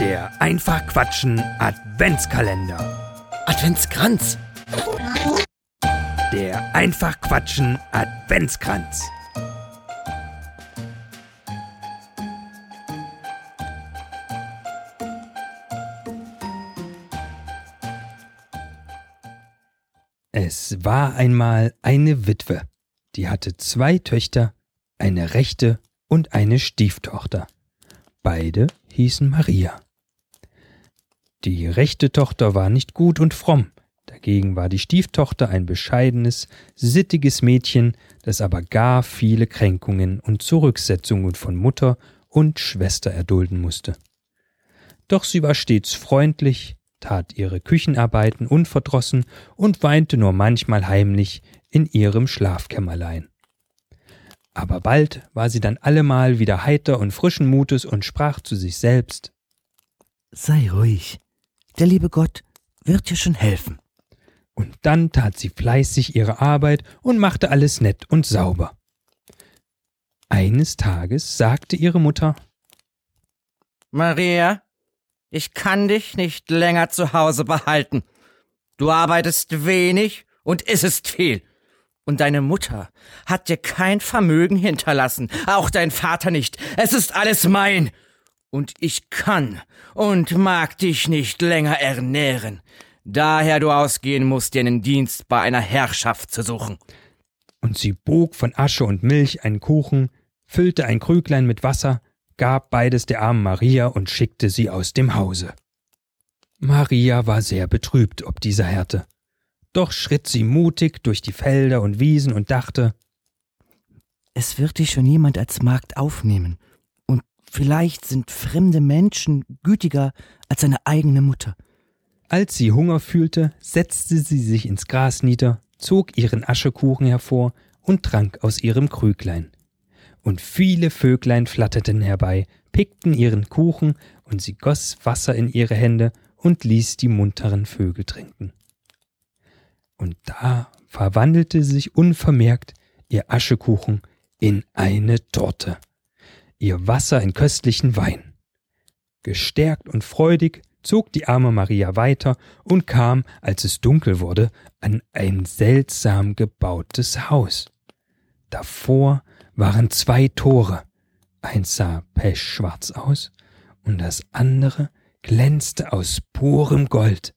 Der Einfach Quatschen Adventskalender. Adventskranz. Der Einfach Quatschen Adventskranz. Es war einmal eine Witwe, die hatte zwei Töchter, eine rechte und eine Stieftochter. Beide hießen Maria. Die rechte Tochter war nicht gut und fromm, dagegen war die Stieftochter ein bescheidenes, sittiges Mädchen, das aber gar viele Kränkungen und Zurücksetzungen von Mutter und Schwester erdulden musste. Doch sie war stets freundlich, tat ihre Küchenarbeiten unverdrossen und weinte nur manchmal heimlich in ihrem Schlafkämmerlein. Aber bald war sie dann allemal wieder heiter und frischen Mutes und sprach zu sich selbst Sei ruhig. Der liebe Gott wird dir schon helfen. Und dann tat sie fleißig ihre Arbeit und machte alles nett und sauber. Eines Tages sagte ihre Mutter Maria, ich kann dich nicht länger zu Hause behalten. Du arbeitest wenig und isst viel. Und deine Mutter hat dir kein Vermögen hinterlassen, auch dein Vater nicht. Es ist alles mein. Und ich kann und mag dich nicht länger ernähren. Daher du ausgehen musst, dir einen Dienst bei einer Herrschaft zu suchen. Und sie bog von Asche und Milch einen Kuchen, füllte ein Krüglein mit Wasser, gab beides der armen Maria und schickte sie aus dem Hause. Maria war sehr betrübt ob dieser Härte. Doch schritt sie mutig durch die Felder und Wiesen und dachte, Es wird dich schon jemand als Magd aufnehmen. Vielleicht sind fremde Menschen gütiger als seine eigene Mutter. Als sie Hunger fühlte, setzte sie sich ins Gras nieder, zog ihren Aschekuchen hervor und trank aus ihrem Krüglein. Und viele Vöglein flatterten herbei, pickten ihren Kuchen, und sie goss Wasser in ihre Hände und ließ die munteren Vögel trinken. Und da verwandelte sich unvermerkt ihr Aschekuchen in eine Torte, ihr Wasser in köstlichen Wein. Gestärkt und freudig zog die arme Maria weiter und kam, als es dunkel wurde, an ein seltsam gebautes Haus. Davor waren zwei Tore, eins sah pechschwarz aus und das andere glänzte aus purem Gold.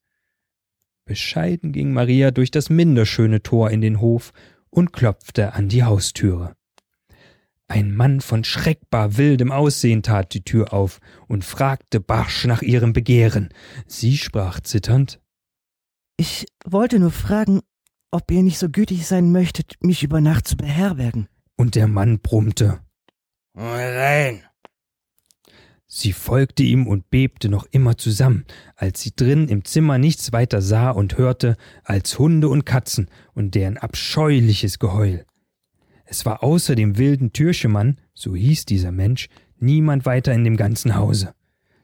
Bescheiden ging Maria durch das minder schöne Tor in den Hof und klopfte an die Haustüre. Ein Mann von schreckbar wildem Aussehen tat die Tür auf und fragte barsch nach ihrem Begehren. Sie sprach zitternd Ich wollte nur fragen, ob ihr nicht so gütig sein möchtet, mich über Nacht zu beherbergen. Und der Mann brummte. Rein. Sie folgte ihm und bebte noch immer zusammen, als sie drin im Zimmer nichts weiter sah und hörte als Hunde und Katzen und deren abscheuliches Geheul. Es war außer dem wilden Türschemann, so hieß dieser Mensch, niemand weiter in dem ganzen Hause.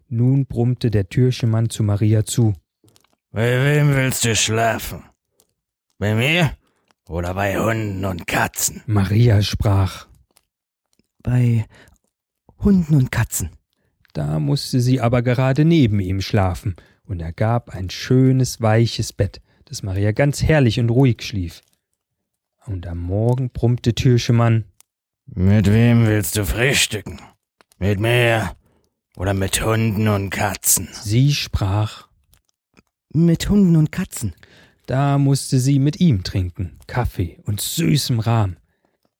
Nun brummte der Türschemann zu Maria zu. Bei wem willst du schlafen? Bei mir oder bei Hunden und Katzen? Maria sprach. Bei Hunden und Katzen. Da musste sie aber gerade neben ihm schlafen, und er gab ein schönes, weiches Bett, dass Maria ganz herrlich und ruhig schlief. Und am Morgen brummte Türschemann. Mit wem willst du frühstücken? Mit mir oder mit Hunden und Katzen? Sie sprach. Mit Hunden und Katzen. Da musste sie mit ihm trinken, Kaffee und süßem Rahm.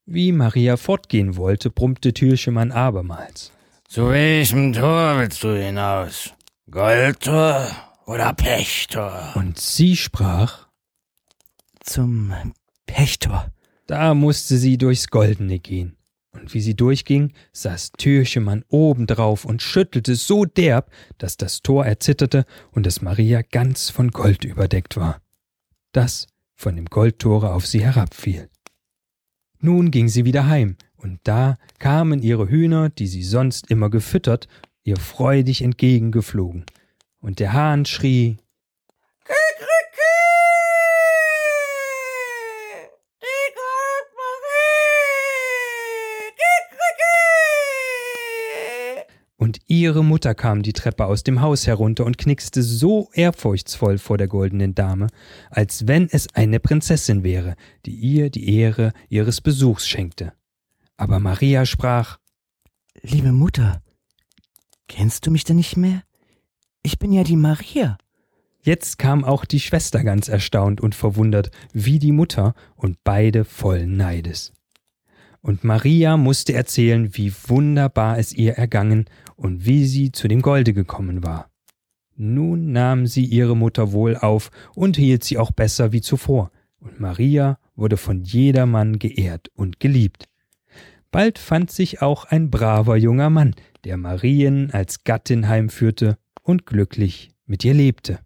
Wie Maria fortgehen wollte, brummte Türschemann abermals. Zu welchem Tor willst du hinaus? Goldtor oder Pechtor? Und sie sprach. Zum Pechtor. Da musste sie durchs Goldene gehen. Und wie sie durchging, saß Türchemann obendrauf und schüttelte so derb, dass das Tor erzitterte und dass Maria ganz von Gold überdeckt war. Das von dem Goldtore auf sie herabfiel. Nun ging sie wieder heim, und da kamen ihre Hühner, die sie sonst immer gefüttert, ihr freudig entgegengeflogen. Und der Hahn schrie Und ihre Mutter kam die Treppe aus dem Haus herunter und knickste so ehrfurchtsvoll vor der goldenen Dame, als wenn es eine Prinzessin wäre, die ihr die Ehre ihres Besuchs schenkte. Aber Maria sprach Liebe Mutter, kennst du mich denn nicht mehr? Ich bin ja die Maria. Jetzt kam auch die Schwester ganz erstaunt und verwundert, wie die Mutter, und beide voll Neides. Und Maria musste erzählen, wie wunderbar es ihr ergangen und wie sie zu dem Golde gekommen war. Nun nahm sie ihre Mutter wohl auf und hielt sie auch besser wie zuvor, und Maria wurde von jedermann geehrt und geliebt. Bald fand sich auch ein braver junger Mann, der Marien als Gattin heimführte und glücklich mit ihr lebte.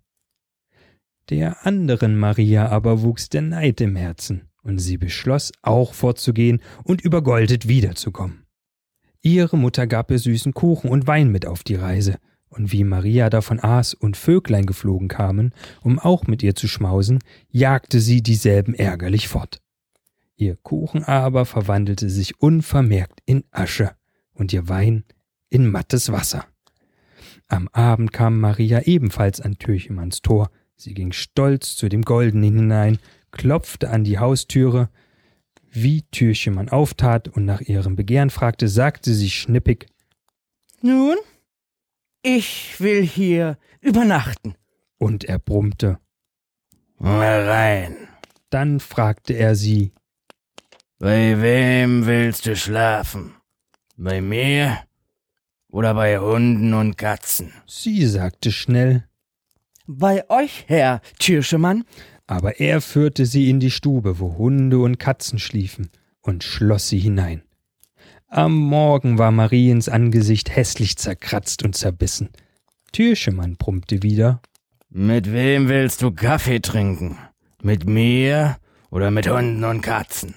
Der anderen Maria aber wuchs der Neid im Herzen, und sie beschloss auch fortzugehen und übergoldet wiederzukommen. Ihre Mutter gab ihr süßen Kuchen und Wein mit auf die Reise, und wie Maria davon aß und Vöglein geflogen kamen, um auch mit ihr zu schmausen, jagte sie dieselben ärgerlich fort. Ihr Kuchen aber verwandelte sich unvermerkt in Asche und ihr Wein in mattes Wasser. Am Abend kam Maria ebenfalls an Türchemanns Tor. Sie ging stolz zu dem Goldenen hinein, klopfte an die Haustüre. Wie Türchemann auftat und nach ihrem Begehren fragte, sagte sie schnippig: Nun, ich will hier übernachten. Und er brummte: Mal rein. Dann fragte er sie: Bei wem willst du schlafen? Bei mir oder bei Hunden und Katzen? Sie sagte schnell, Bei euch, Herr Tschirschemann? Aber er führte sie in die Stube, wo Hunde und Katzen schliefen, und schloss sie hinein. Am Morgen war Mariens Angesicht hässlich zerkratzt und zerbissen. Türschemann brummte wieder, Mit wem willst du Kaffee trinken? Mit mir oder mit Hunden und Katzen?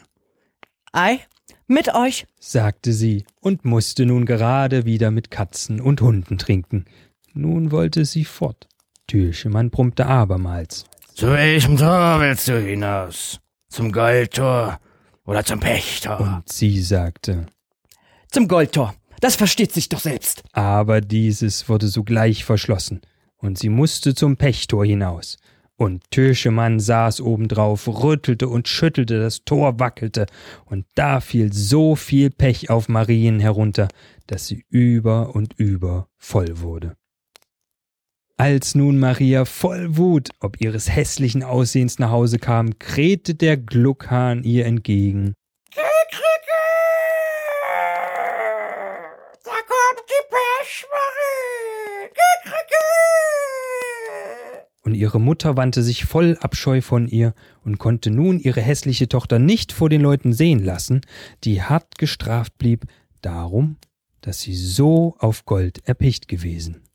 Ei, mit euch. sagte sie und musste nun gerade wieder mit Katzen und Hunden trinken. Nun wollte sie fort. Türschemann brummte abermals. Zu welchem Tor willst du hinaus? Zum Goldtor oder zum Pechtor? Und sie sagte, Zum Goldtor. Das versteht sich doch selbst. aber dieses wurde sogleich verschlossen, und sie musste zum Pechtor hinaus. Und Türschemann saß obendrauf, rüttelte und schüttelte, das Tor wackelte, und da fiel so viel Pech auf Marien herunter, dass sie über und über voll wurde. Als nun Maria voll Wut ob ihres hässlichen Aussehens nach Hause kam, krähte der Gluckhahn ihr entgegen. Da kommt die Pechmarie! Und ihre Mutter wandte sich voll Abscheu von ihr und konnte nun ihre hässliche Tochter nicht vor den Leuten sehen lassen, die hart gestraft blieb, darum, dass sie so auf Gold erpicht gewesen.